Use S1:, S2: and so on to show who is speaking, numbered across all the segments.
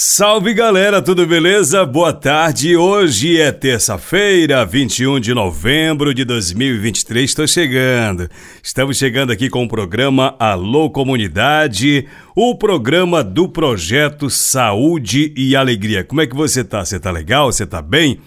S1: Salve galera, tudo beleza? Boa tarde. Hoje é terça-feira, 21 de novembro de 2023. Estou chegando. Estamos chegando aqui com o programa Alô Comunidade, o programa do projeto Saúde e Alegria. Como é que você tá? Você tá legal? Você tá bem?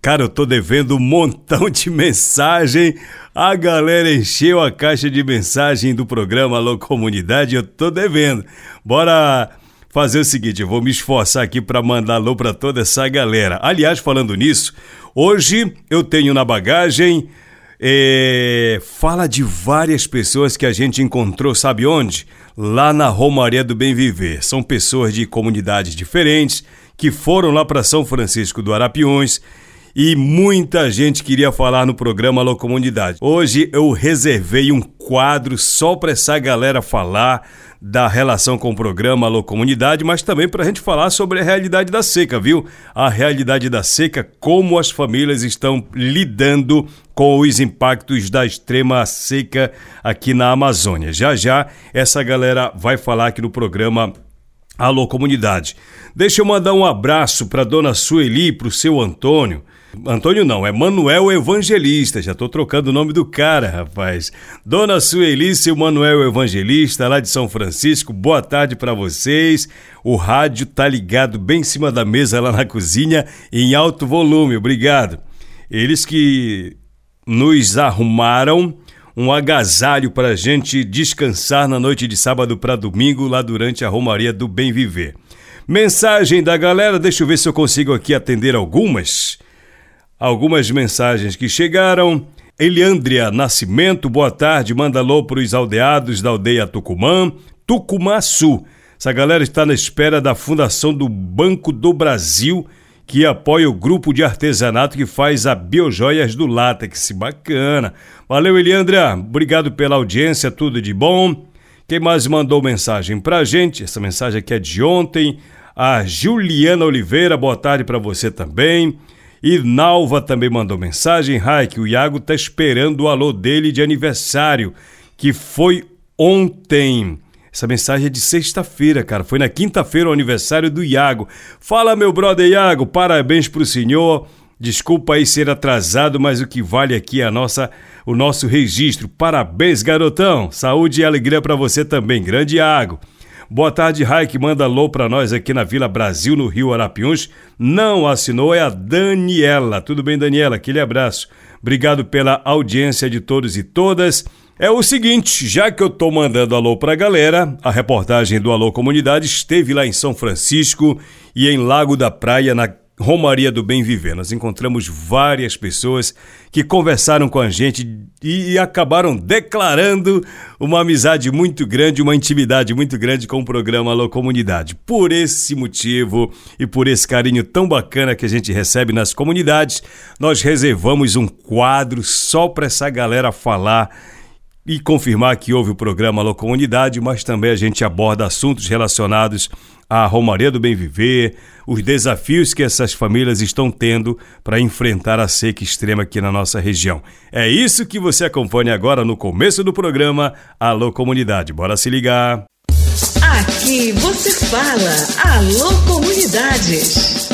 S1: Cara, eu tô devendo um montão de mensagem. A galera encheu a caixa de mensagem do programa Alô Comunidade. Eu tô devendo. Bora fazer o seguinte, eu vou me esforçar aqui para mandar alô para toda essa galera. Aliás, falando nisso, hoje eu tenho na bagagem é, fala de várias pessoas que a gente encontrou, sabe onde? Lá na Romaria do Bem Viver. São pessoas de comunidades diferentes que foram lá para São Francisco do Arapiões e muita gente queria falar no programa Alô Comunidade. Hoje eu reservei um quadro só para essa galera falar da relação com o programa Alô Comunidade, mas também para a gente falar sobre a realidade da seca, viu? A realidade da seca, como as famílias estão lidando com os impactos da extrema seca aqui na Amazônia. Já já essa galera vai falar aqui no programa Alô Comunidade. Deixa eu mandar um abraço para dona Sueli para o seu Antônio. Antônio não, é Manuel Evangelista. Já tô trocando o nome do cara, rapaz. Dona Suelice o Manuel Evangelista, lá de São Francisco. Boa tarde para vocês. O rádio tá ligado bem em cima da mesa lá na cozinha, em alto volume. Obrigado. Eles que nos arrumaram um agasalho para a gente descansar na noite de sábado para domingo, lá durante a Romaria do Bem Viver. Mensagem da galera, deixa eu ver se eu consigo aqui atender algumas algumas mensagens que chegaram. Eliandria Nascimento, boa tarde, manda alô para os aldeados da aldeia Tucumã, Tucumaçu. Essa galera está na espera da fundação do Banco do Brasil, que apoia o grupo de artesanato que faz a Biojoias do Látex. Bacana. Valeu, Eliandria. Obrigado pela audiência, tudo de bom. Quem mais mandou mensagem pra gente? Essa mensagem aqui é de ontem. A Juliana Oliveira, boa tarde para você também. E Nalva também mandou mensagem. Raik, o Iago tá esperando o alô dele de aniversário, que foi ontem. Essa mensagem é de sexta-feira, cara. Foi na quinta-feira o aniversário do Iago. Fala, meu brother Iago, parabéns pro senhor. Desculpa aí ser atrasado, mas o que vale aqui é a nossa, o nosso registro. Parabéns, garotão. Saúde e alegria para você também, grande Iago. Boa tarde, Raik. Manda alô pra nós aqui na Vila Brasil, no Rio Arapiuns. Não assinou, é a Daniela. Tudo bem, Daniela? Aquele abraço. Obrigado pela audiência de todos e todas. É o seguinte, já que eu tô mandando alô pra galera, a reportagem do Alô Comunidade esteve lá em São Francisco e em Lago da Praia, na Romaria do Bem Viver. Nós encontramos várias pessoas que conversaram com a gente e acabaram declarando uma amizade muito grande, uma intimidade muito grande com o programa Alô Comunidade. Por esse motivo e por esse carinho tão bacana que a gente recebe nas comunidades, nós reservamos um quadro só para essa galera falar e confirmar que houve o programa Alô Comunidade, mas também a gente aborda assuntos relacionados à Romaria do Bem Viver, os desafios que essas famílias estão tendo para enfrentar a seca extrema aqui na nossa região. É isso que você acompanha agora no começo do programa Alô Comunidade. Bora se ligar.
S2: Aqui você fala Alô Comunidades.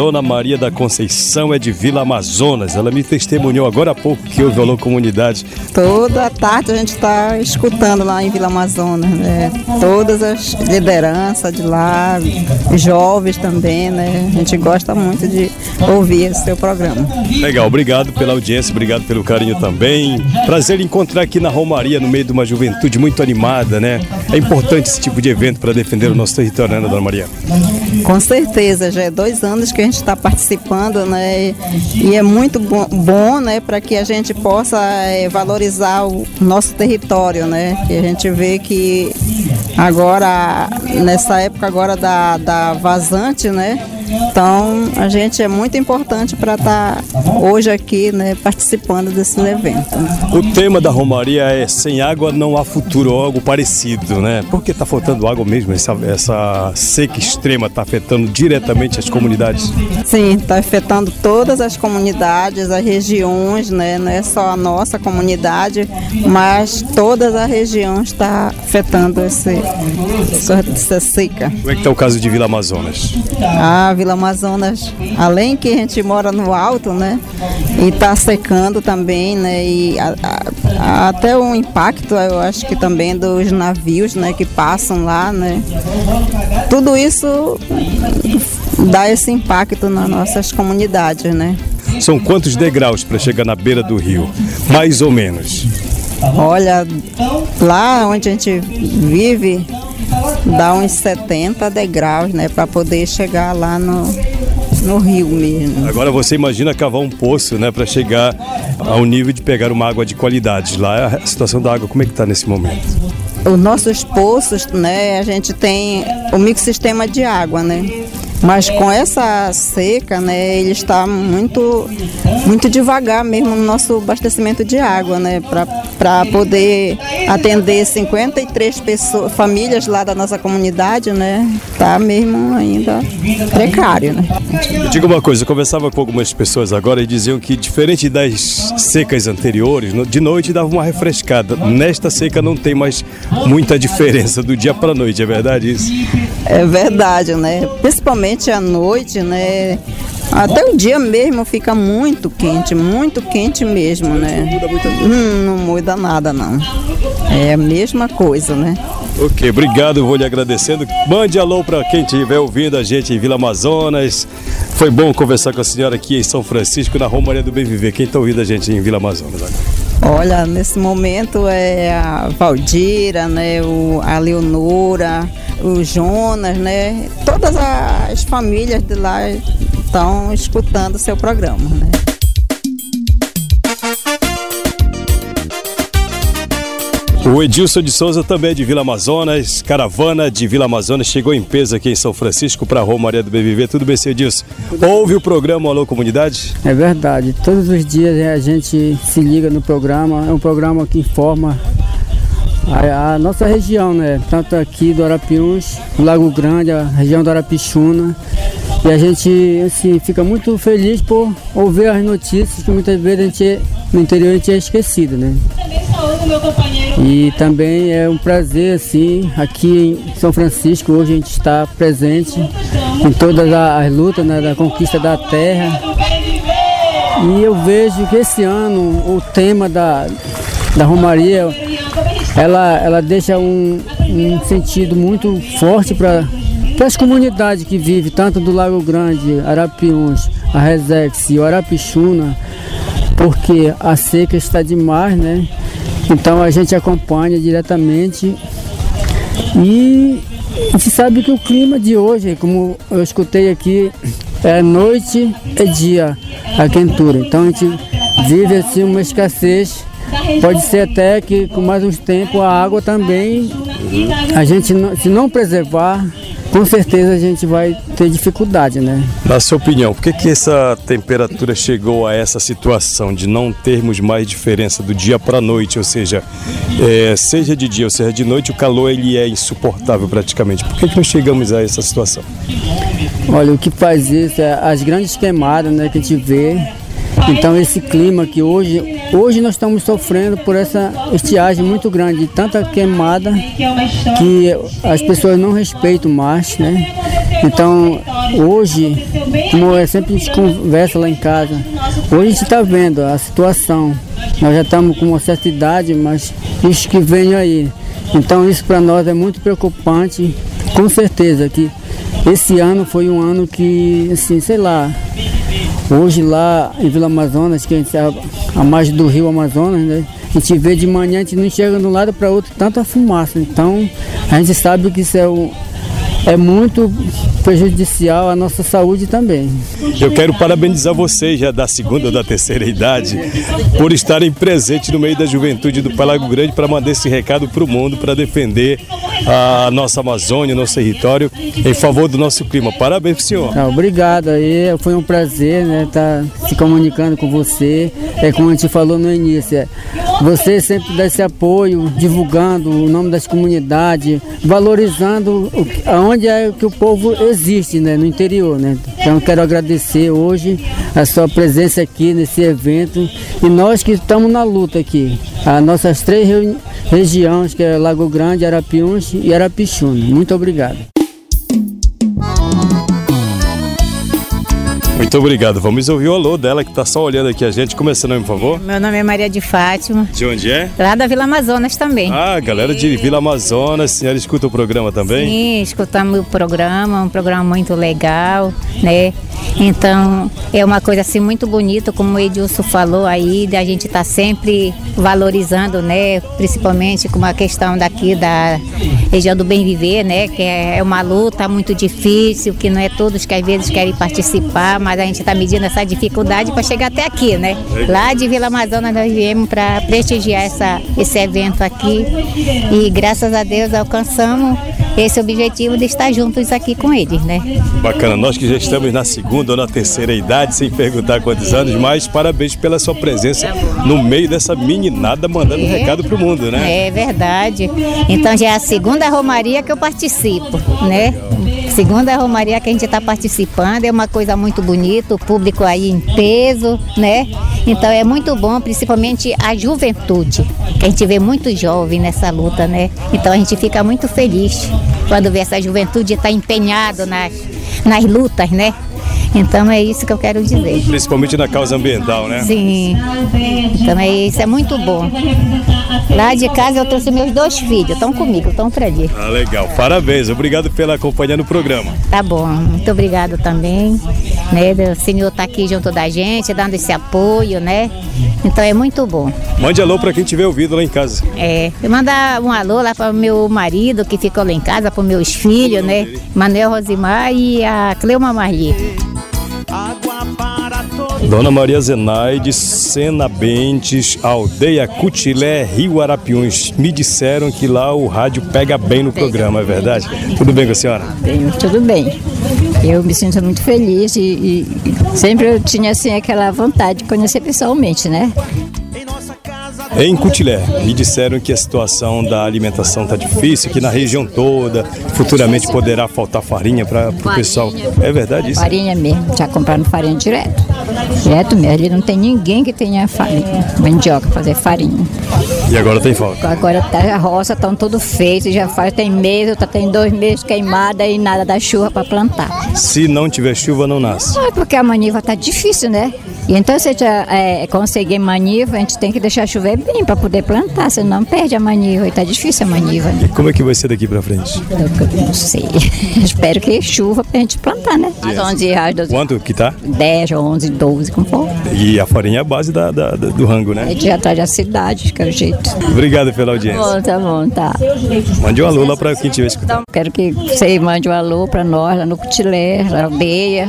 S1: Dona Maria da Conceição é de Vila Amazonas. Ela me testemunhou agora há pouco que houve a comunidade.
S3: Toda tarde a gente está escutando lá em Vila Amazonas, né? Todas as lideranças de lá, jovens também, né? A gente gosta muito de ouvir seu programa.
S1: Legal, obrigado pela audiência, obrigado pelo carinho também. Prazer encontrar aqui na Romaria, no meio de uma juventude muito animada, né? É importante esse tipo de evento para defender o nosso território, né, Dona Maria?
S3: Com certeza, já é dois anos que a gente está participando, né? E é muito bom, bom né, para que a gente possa é, valorizar o nosso território, né? Que a gente vê que agora, nessa época agora da, da vazante, né? Então, a gente é muito importante para estar tá hoje aqui, né, participando desse evento.
S1: O tema da Romaria é sem água não há futuro, ou algo parecido, né? Porque está faltando água mesmo, essa, essa seca extrema está afetando diretamente as comunidades?
S3: Sim, está afetando todas as comunidades, as regiões, né? Não é só a nossa comunidade, mas toda a região está afetando esse, essa seca.
S1: Como é que está o caso de Vila Amazonas?
S3: Ah, Vila Amazonas, além que a gente mora no alto, né? E está secando também, né? E a, a, até o impacto, eu acho que também dos navios, né? Que passam lá, né? Tudo isso dá esse impacto nas nossas comunidades, né?
S1: São quantos degraus para chegar na beira do rio? Mais ou menos.
S3: Olha, lá onde a gente vive, dá uns 70 degraus, né, para poder chegar lá no, no rio mesmo.
S1: Agora você imagina cavar um poço, né, para chegar ao nível de pegar uma água de qualidade. Lá a situação da água como é que está nesse momento?
S3: Os nossos poços, né, a gente tem o microsistema de água, né? Mas com essa seca, né, ele está muito, muito devagar mesmo no nosso abastecimento de água, né, para poder atender 53 pessoas, famílias lá da nossa comunidade, né, tá mesmo ainda precário, né.
S1: Diga uma coisa, eu conversava com algumas pessoas agora e diziam que diferente das secas anteriores, de noite dava uma refrescada. Nesta seca não tem mais muita diferença do dia para a noite, é verdade isso?
S3: É verdade, né? Principalmente à noite, né? Até o dia mesmo fica muito quente, muito quente mesmo, né? Não muda, muito hum, não muda nada, não. É a mesma coisa, né?
S1: Ok, obrigado, vou lhe agradecendo. Mande alô para quem estiver ouvindo a gente em Vila Amazonas. Foi bom conversar com a senhora aqui em São Francisco, na Romaria do Bem Viver. Quem está ouvindo a gente em Vila Amazonas
S3: agora? Olha, nesse momento é a Valdira, né, o, a Leonora, o Jonas, né? Todas as famílias de lá estão escutando o seu programa, né?
S1: O Edilson de Souza também é de Vila Amazonas, caravana de Vila Amazonas, chegou em peso aqui em São Francisco para a Romaria do BBV. Tudo bem, seu Edilson? Ouve o programa Alô Comunidade?
S4: É verdade, todos os dias a gente se liga no programa, é um programa que informa a, a, nossa região, né? Tanto aqui do Arapiuns, Lago Grande, a região do Arapixuna. E a gente assim, fica muito feliz por ouvir as notícias que muitas vezes a gente, no interior a gente é esquecido, né? E também é um prazer, assim, aqui em São Francisco, hoje a gente está presente em todas as lutas né, da conquista da terra. E eu vejo que esse ano o tema da, da Romaria ela, ela deixa um, um sentido muito forte para as comunidades que vivem, tanto do Lago Grande, Arapiuns, a Resex e o Arapixuna, porque a seca está demais, né? Então a gente acompanha diretamente e a gente sabe que o clima de hoje, como eu escutei aqui, é noite e dia a quentura. Então a gente vive assim uma escassez Pode ser até que com mais uns tempos a água também, a gente se não preservar, com certeza a gente vai ter dificuldade, né?
S1: Na sua opinião, por que, que essa temperatura chegou a essa situação de não termos mais diferença do dia para a noite, ou seja, é, seja de dia ou seja de noite, o calor ele é insuportável praticamente. Por que, que nós chegamos a essa situação?
S4: Olha, o que faz isso é as grandes queimadas né, que a gente vê então esse clima que hoje, hoje nós estamos sofrendo por essa estiagem muito grande, tanta queimada que as pessoas não respeitam mais, né? Então hoje, como é sempre a gente conversa lá em casa, hoje a gente está vendo a situação. Nós já estamos com uma certa idade, mas isso que vem aí. Então isso para nós é muito preocupante, com certeza que esse ano foi um ano que, assim, sei lá, Hoje lá em Vila Amazonas, que a gente a margem do rio Amazonas, né? A gente vê de manhã, a gente não enxerga de um lado para outro tanta fumaça. Então a gente sabe que isso é é muito prejudicial à nossa saúde também.
S1: Eu quero parabenizar vocês, já da segunda ou da terceira idade, por estarem presentes no meio da juventude do Palago Grande para mandar esse recado para o mundo, para defender a nossa Amazônia, nosso território, em favor do nosso clima. Parabéns, senhor.
S4: Obrigado, aí foi um prazer né, estar tá se comunicando com você. É como a gente falou no início, é, você sempre dá esse apoio, divulgando o nome das comunidades, valorizando o, aonde é que o povo existe, né, no interior, né. Então quero agradecer hoje a sua presença aqui nesse evento e nós que estamos na luta aqui, as nossas três regiões, que é Lago Grande, Arapiuns e Arapixuna. Muito obrigado.
S1: Muito obrigado. Vamos ouvir o alô dela que está só olhando aqui a gente. Começando, por favor.
S5: Meu nome é Maria de Fátima.
S1: De onde é?
S5: Lá da Vila Amazonas também.
S1: Ah, galera de Vila Amazonas. A senhora escuta o programa também?
S5: Sim, escutamos o programa, um programa muito legal, né? Então, é uma coisa assim muito bonita, como o Edilson falou aí, da gente estar tá sempre valorizando, né? Principalmente com a questão daqui da região do bem viver, né? Que é uma luta muito difícil, que não é todos que às vezes querem participar, mas a gente está medindo essa dificuldade para chegar até aqui, né? Lá de Vila Amazonas nós viemos para prestigiar essa, esse evento aqui e graças a Deus alcançamos esse objetivo de estar juntos aqui com eles, né?
S1: Bacana, nós que já estamos na segunda ou na terceira idade, sem perguntar quantos anos, mas parabéns pela sua presença no meio dessa meninada mandando é, um recado pro mundo, né?
S5: É verdade. Então já é a segunda romaria que eu participo, né? Segunda romaria que a gente está participando, é uma coisa muito bonita, o público aí em peso, né? Então é muito bom, principalmente a juventude, que a gente vê muito jovem nessa luta, né? Então a gente fica muito feliz quando vê essa juventude estar tá empenhado nas, nas lutas, né? Então é isso que eu quero dizer.
S1: Principalmente na causa ambiental, né?
S5: Sim. Então é isso, é muito bom. Lá de casa eu trouxe meus dois filhos, estão comigo, estão para ali.
S1: Ah, legal. Parabéns, obrigado pela companhia no programa.
S5: Tá bom, muito obrigado também. Né? O senhor está aqui junto da gente, dando esse apoio, né? Então é muito bom.
S1: Mande alô para quem tiver ouvido lá em casa.
S5: É, eu mandar um alô lá para o meu marido que ficou lá em casa, para meus filhos, né? Manuel Rosimar e a Cleuma Marli.
S1: Dona Maria Zenaide, Sena Bentes, Aldeia Cutilé, Rio Arapiuns. Me disseram que lá o rádio pega bem no programa, é verdade? Tudo bem com a senhora?
S6: Bem, tudo bem. Eu me sinto muito feliz e, e sempre eu tinha assim aquela vontade de conhecer pessoalmente, né?
S1: Em Cutilé, me disseram que a situação da alimentação está difícil, que na região toda, futuramente poderá faltar farinha para o pessoal. É verdade isso?
S6: Farinha mesmo, já comprando farinha direto. Direto mesmo, ali não tem ninguém que tenha farinha, mandioca fazer farinha.
S1: E agora tem falta?
S6: Agora tá, a roça estão tudo feito, já faz, tem mês, tá, tem dois meses queimada e nada da chuva para plantar.
S1: Se não tiver chuva, não nasce?
S6: Não, é porque a maniva tá difícil, né? E então, se a gente é, conseguir maniva, a gente tem que deixar chover bem para poder plantar, senão perde a maniva. E tá difícil a maniva. Né?
S1: E como é que vai ser daqui para frente?
S6: Eu não sei. Espero que chuva pra gente plantar, né?
S1: As 11 reais. 12... Quanto que tá?
S6: 10, 11, 12, como for.
S1: E a farinha é a base da, da, do rango, né?
S6: É de atrás da cidade, que é o jeito.
S1: Obrigado pela audiência.
S6: Tá bom, tá bom, tá.
S1: Mande um alô lá para quem estiver escutando.
S6: Quero que você mande um alô para nós lá no Cutilé, na aldeia,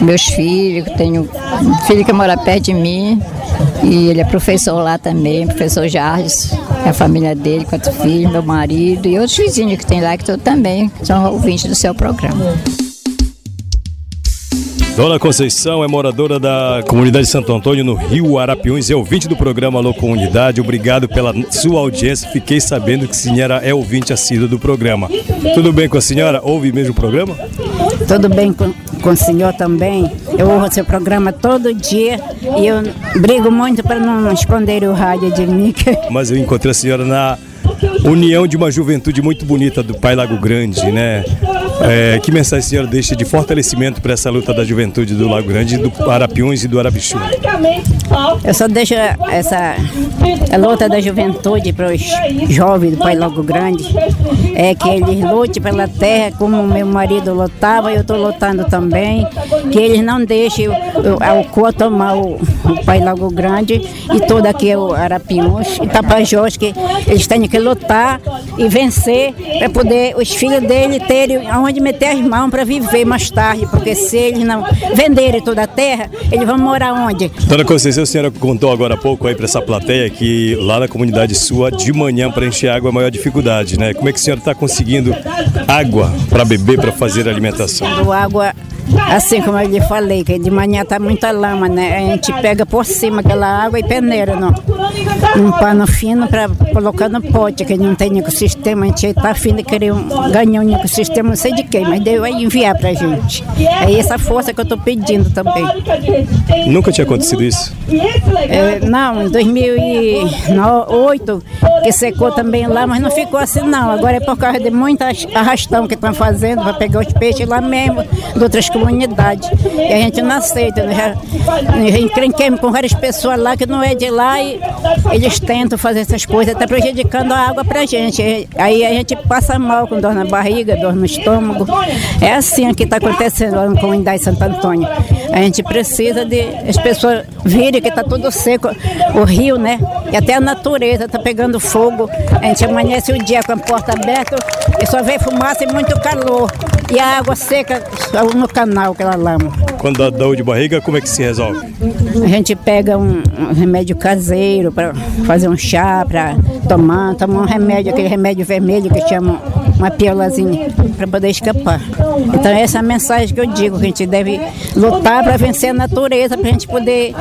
S6: meus filhos, tenho um filho que mora perto de mim e ele é professor lá também, professor Jardes, é a família dele, quatro filhos, meu marido e outros vizinhos que tem lá que também são ouvintes do seu programa.
S1: Dona Conceição é moradora da comunidade de Santo Antônio, no Rio Arapiuns, é ouvinte do programa Alô Comunidade. Obrigado pela sua audiência. Fiquei sabendo que a senhora é ouvinte assídua do programa. Tudo bem com a senhora? Ouve mesmo o programa?
S7: Tudo bem com, com o senhor também. Eu ouço seu programa todo dia e eu brigo muito para não esconder o rádio de mim.
S1: Mas eu encontrei a senhora na união de uma juventude muito bonita do Pai Lago Grande, né? É, que mensagem a senhora deixa de fortalecimento para essa luta da juventude do Lago Grande, do Arapiuns e do Arabichu?
S7: Eu só deixo essa luta da juventude para os jovens do Pai Lago Grande, é que eles lutem pela terra como meu marido lutava, eu estou lutando também, que eles não deixem o, o, o tomar o, o Pai Lago Grande e todo aqui o Arapiuns. E Tapajós, que eles têm que lutar e vencer para poder os filhos dele terem aonde meter as mãos para viver mais tarde, porque se eles não venderem toda a terra, eles vão morar onde?
S1: Dona Conceição, a senhora contou agora há pouco aí para essa plateia que lá na comunidade sua, de manhã para encher água é a maior dificuldade, né? Como é que a senhora está conseguindo água para beber, para fazer alimentação?
S7: Água Assim como eu lhe falei, que de manhã tá muita lama, né? A gente pega por cima aquela água e peneira no, num pano fino para colocar no pote, que não tem ecossistema. A gente está afim de querer um, ganhar um ecossistema, não sei de quem, mas deu aí enviar para a gente. É essa força que eu estou pedindo também.
S1: Nunca tinha acontecido isso?
S7: É, não, em 2008, que secou também lá, mas não ficou assim não. Agora é por causa de muita arrastão que estão fazendo para pegar os peixes lá mesmo, de outras comunidades. E a gente não aceita. Né? Já, encrenquemos com várias pessoas lá que não é de lá e eles tentam fazer essas coisas, até prejudicando a água pra gente. Aí a gente passa mal com dor na barriga, dor no estômago. É assim que está acontecendo lá na comunidade de Santo Antônio. A gente precisa de as pessoas virem que está tudo seco, o rio, né? E até a natureza está pegando fogo. A gente amanhece o dia com a porta aberta e só vê fumaça e muito calor. E a água seca no canal, aquela lama.
S1: Quando dá dor de barriga, como é que se resolve?
S7: A gente pega um, um remédio caseiro para fazer um chá, para tomar, tomar um remédio, aquele remédio vermelho que chama uma piolazinha, para poder escapar. Então essa é a mensagem que eu digo, que a gente deve lutar para vencer a natureza, para a gente poder,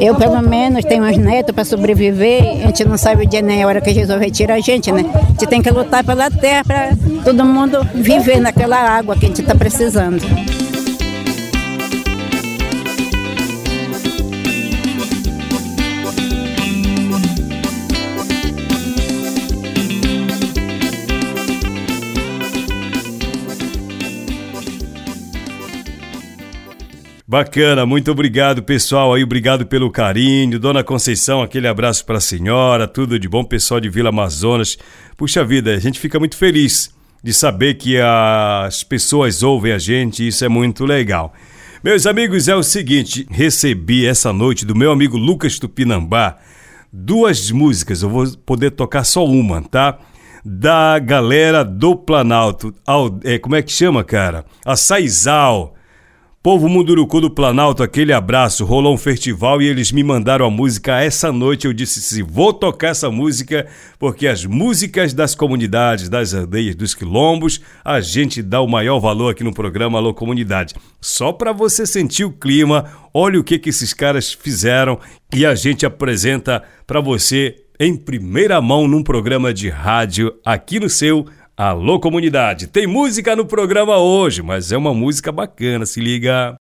S7: eu pelo menos tenho uns netos para sobreviver, a gente não sabe o dia nem a hora que Jesus vai tirar a gente, né? A gente tem que lutar pela terra para todo mundo viver naquela água que a gente está precisando.
S1: Bacana, muito obrigado pessoal aí, obrigado pelo carinho. Dona Conceição, aquele abraço para a senhora, tudo de bom pessoal de Vila Amazonas. Puxa vida, a gente fica muito feliz de saber que as pessoas ouvem a gente, isso é muito legal. Meus amigos, é o seguinte, recebi essa noite do meu amigo Lucas Tupinambá duas músicas, eu vou poder tocar só uma, tá? Da galera do Planalto, é, como é que chama, cara? A Saizal Povo Munduruku do Planalto, aquele abraço. Rolou um festival e eles me mandaram a música essa noite. Eu disse: se vou tocar essa música, porque as músicas das comunidades, das aldeias, dos quilombos, a gente dá o maior valor aqui no programa Alô Comunidade. Só para você sentir o clima, olha o que, que esses caras fizeram e a gente apresenta para você em primeira mão num programa de rádio aqui no seu Alô comunidade, tem música no programa hoje, mas é uma música bacana, se liga.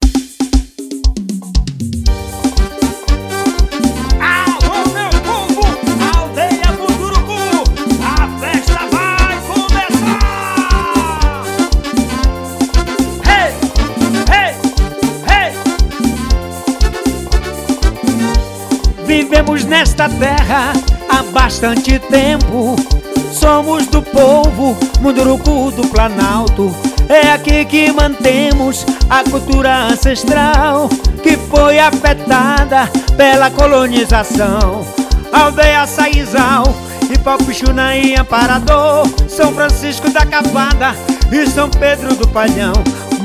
S8: Vivemos nesta terra há bastante tempo Somos do povo, Munduruku do Planalto. É aqui que mantemos a cultura ancestral que foi afetada pela colonização. Aldeia Saizal, Ipapuxuna e Amparador, São Francisco da Capada e São Pedro do Palhão.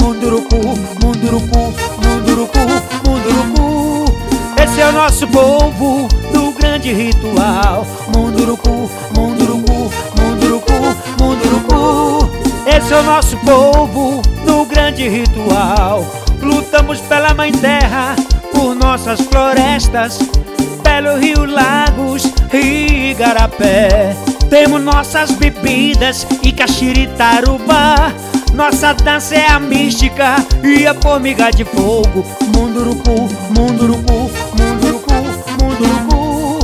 S8: Munduruku, Munduruku, Munduruku, Munduruku. Esse é o nosso povo do grande ritual. Munduruku, Munduruku, Munduruku. Esse é o nosso povo no grande ritual. Lutamos pela mãe terra, por nossas florestas, pelo rio, lagos e igarapé. Temos nossas bebidas e caxiritarubá. Nossa dança é a mística e a formiga de fogo. Munduruku, munduruku, munduruku, munduruku.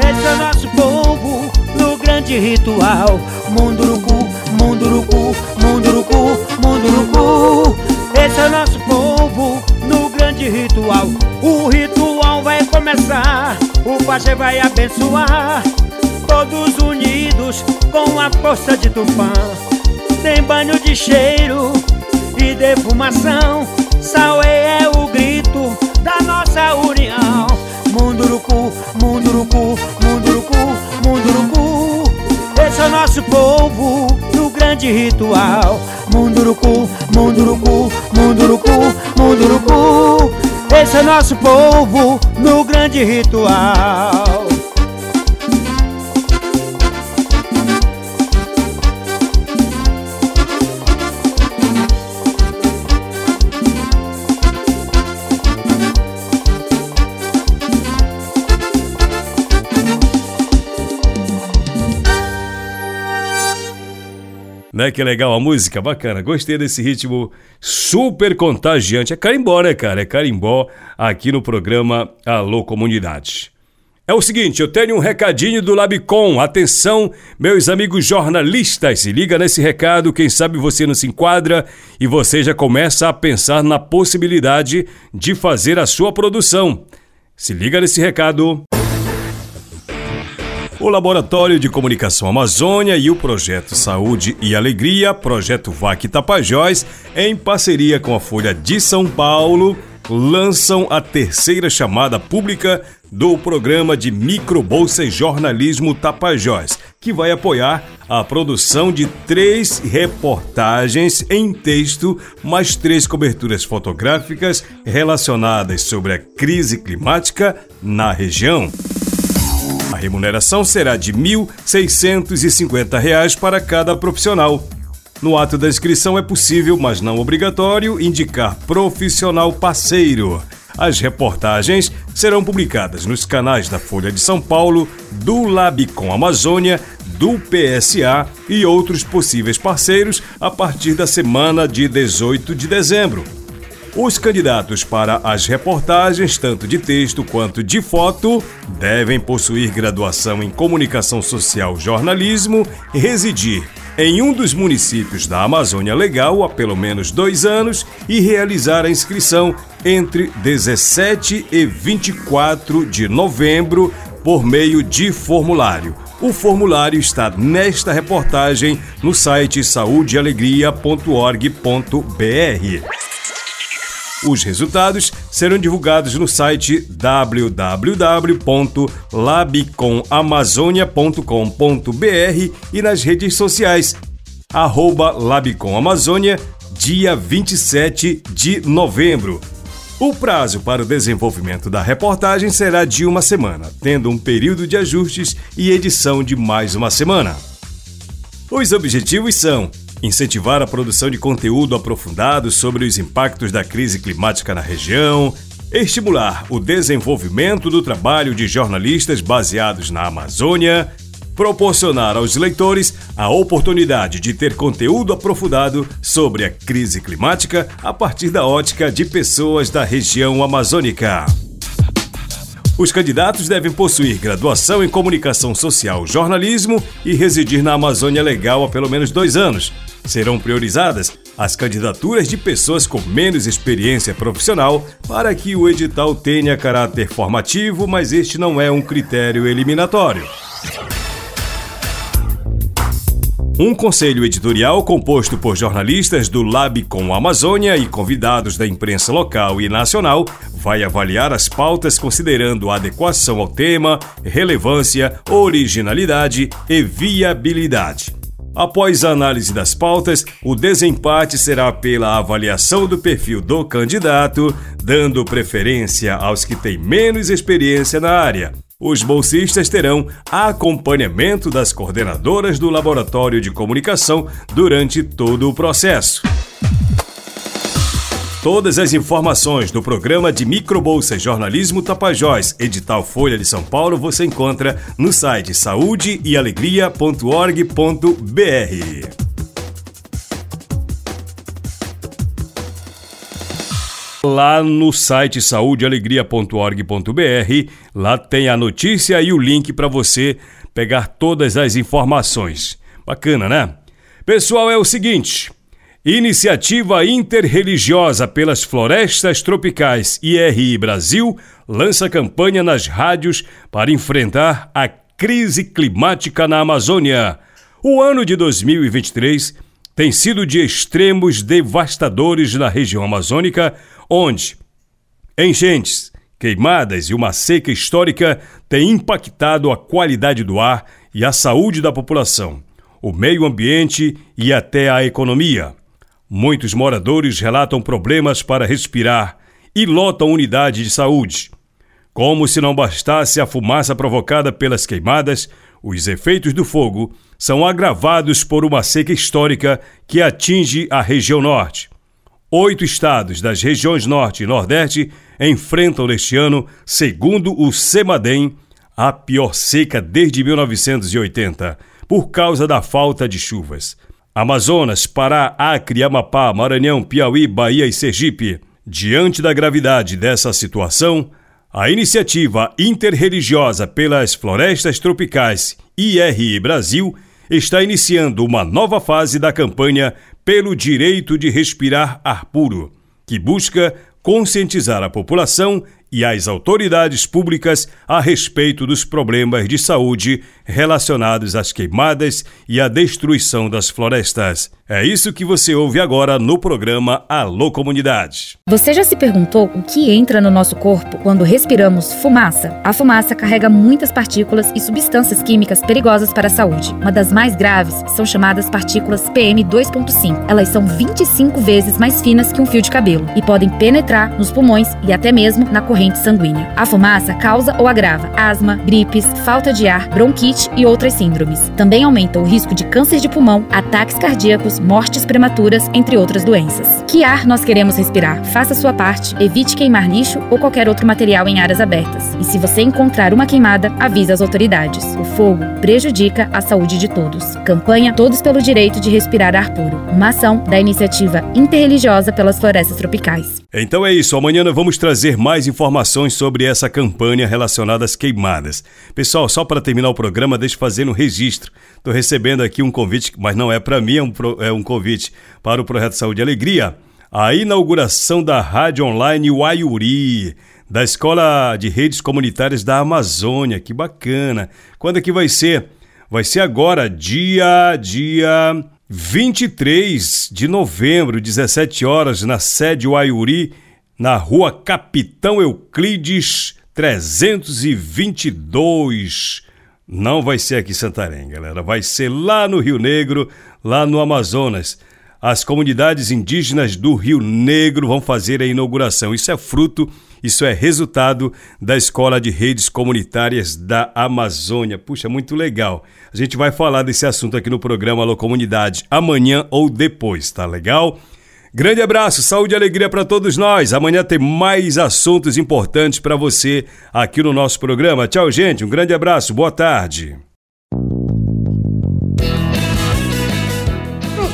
S8: Esse é o nosso povo grande ritual. Munduruku, Munduruku, Munduruku, Munduruku. Esse é o nosso povo no grande ritual. O ritual vai começar, o pajé vai abençoar. Todos unidos com a força de Tupã. Tem banho de cheiro e defumação. Salve é, é o grito da nossa união. Munduruku, Munduruku, Munduruku, Munduruku. Esse é o nosso povo grande ritual. Munduruku, munduruku, munduruku, munduruku. Esse é nosso povo no grande ritual.
S1: Né? Que legal a música, bacana. Gostei desse ritmo super contagiante. É carimbó, né, cara? É carimbó aqui no programa Alô Comunidade. É o seguinte, eu tenho um recadinho do Labicom. Atenção, meus amigos jornalistas, se liga nesse recado, quem sabe você não se enquadra e você já começa a pensar na possibilidade de fazer a sua produção. Se liga nesse recado. O Laboratório de Comunicação Amazônia e o Projeto Saúde e Alegria, Projeto VAC Tapajós, em parceria com a Folha de São Paulo, lançam a terceira chamada pública do programa de Microbolsa Jornalismo Tapajós, que vai apoiar a produção de três reportagens em texto, mais três coberturas fotográficas relacionadas sobre a crise climática na região. A remuneração será de R$ 1.650 para cada profissional. No ato da inscrição é possível, mas não obrigatório, indicar profissional parceiro. As reportagens serão publicadas nos canais da Folha de São Paulo, do Labicom Amazônia, do PSA e outros possíveis parceiros a partir da semana de 18 de dezembro. Os candidatos para as reportagens, tanto de texto quanto de foto, devem possuir graduação em Comunicação Social Jornalismo, residir em um dos municípios da Amazônia Legal há pelo menos dois anos e realizar a inscrição entre 17 e 24 de novembro por meio de formulário. O formulário está nesta reportagem no site saudealegria.org.br. Os resultados serão divulgados no site www.labicomamazônia.com.br e nas redes sociais arroba Labicomamazônia, dia 27 de novembro. O prazo para o desenvolvimento da reportagem será de uma semana, tendo um período de ajustes e edição de mais uma semana. Os objetivos são incentivar a produção de conteúdo aprofundado sobre os impactos da crise climática na região, estimular o desenvolvimento do trabalho de jornalistas baseados na Amazônia, proporcionar aos leitores a oportunidade de ter conteúdo aprofundado sobre a crise climática a partir da ótica de pessoas da região amazônica. Os candidatos devem possuir graduação em comunicação social, jornalismo e residir na Amazônia Legal há pelo menos dois anos. Serão priorizadas as candidaturas de pessoas com menos experiência profissional para que o edital tenha caráter formativo, mas este não é um critério eliminatório. Um conselho editorial composto por jornalistas do Labicom Amazônia e convidados da imprensa local e nacional vai avaliar as pautas considerando adequação ao tema, relevância, originalidade e viabilidade. Após a análise das pautas, o desempate será pela avaliação do perfil do candidato, dando preferência aos que têm menos experiência na área os bolsistas terão acompanhamento das coordenadoras do Laboratório de Comunicação durante todo o processo. Todas as informações do programa de Microbolsa Jornalismo Tapajós, edital Folha de São Paulo, você encontra no site saúdeealegria.org.br. lá no site saudealegria.org.br. Lá tem a notícia e o link para você pegar todas as informações. Bacana, né? Pessoal, é o seguinte. Iniciativa Interreligiosa pelas Florestas Tropicais IRI Brasil lança campanha nas rádios para enfrentar a crise climática na Amazônia. O ano de 2023 tem sido de extremos devastadores na região amazônica, onde enchentes, queimadas e uma seca histórica têm impactado a qualidade do ar e a saúde da população, o meio ambiente e até a economia. Muitos moradores relatam problemas para respirar e lotam unidade de saúde. Como se não bastasse a fumaça provocada pelas queimadas, os efeitos do fogo são agravados por uma seca histórica que atinge a região norte. Oito estados das regiões norte e nordeste enfrentam neste ano, segundo o CEMADEM, a pior seca desde 1980, por causa da falta de chuvas. Amazonas, Pará, Acre, Amapá, Maranhão, Piauí, Bahia e Sergipe. Diante da gravidade dessa situação, a iniciativa interreligiosa pelas florestas tropicais IRI Brasil está iniciando uma nova fase da campanha pelo direito de respirar ar puro, que busca conscientizar a população e as autoridades públicas a respeito dos problemas de saúde relacionados às queimadas e à destruição das florestas. É isso que você ouve agora no programa Alô Comunidade.
S9: Você já se perguntou o que entra no nosso corpo quando respiramos fumaça? A fumaça carrega muitas partículas e substâncias químicas perigosas para a saúde. Uma das mais graves são chamadas partículas PM2.5. Elas são 25 vezes mais finas que um fio de cabelo e podem penetrar nos pulmões e até mesmo na corrente corrente sanguínea. A fumaça causa ou agrava asma, gripes, falta de ar, bronquite e outras síndromes. Também aumenta o risco de câncer de pulmão, ataques cardíacos, mortes prematuras, entre outras doenças. Que ar nós queremos respirar? Faça sua parte, evite queimar lixo ou qualquer outro material em áreas abertas. E se você encontrar uma queimada, avise as autoridades. O fogo prejudica a saúde de todos. Campanha Todos pelo Direito de Respirar Ar Puro. Uma ação da iniciativa interreligiosa pelas florestas tropicais.
S1: Então é isso. Amanhã vamos trazer mais informações informações sobre essa campanha relacionada às queimadas. Pessoal, só para terminar o programa, deixa eu fazer um registro. Estou recebendo aqui um convite, mas não é para mim, é um, é um convite para o Projeto Saúde e Alegria. A inauguração da Rádio Online Waiuri, da Escola de Redes Comunitárias da Amazônia. Que bacana! Quando é que vai ser? Vai ser agora, dia, dia 23 de novembro, 17 horas, na sede Waiuri, na rua Capitão Euclides 322. Não vai ser aqui em Santarém, galera. Vai ser lá no Rio Negro, lá no Amazonas. As comunidades indígenas do Rio Negro vão fazer a inauguração. Isso é fruto, isso é resultado da Escola de Redes Comunitárias da Amazônia. Puxa, muito legal. A gente vai falar desse assunto aqui no programa Alô Comunidade amanhã ou depois, tá legal? Grande abraço, saúde e alegria para todos nós. Amanhã tem mais assuntos importantes para você aqui no nosso programa. Tchau, gente. Um grande abraço. Boa tarde.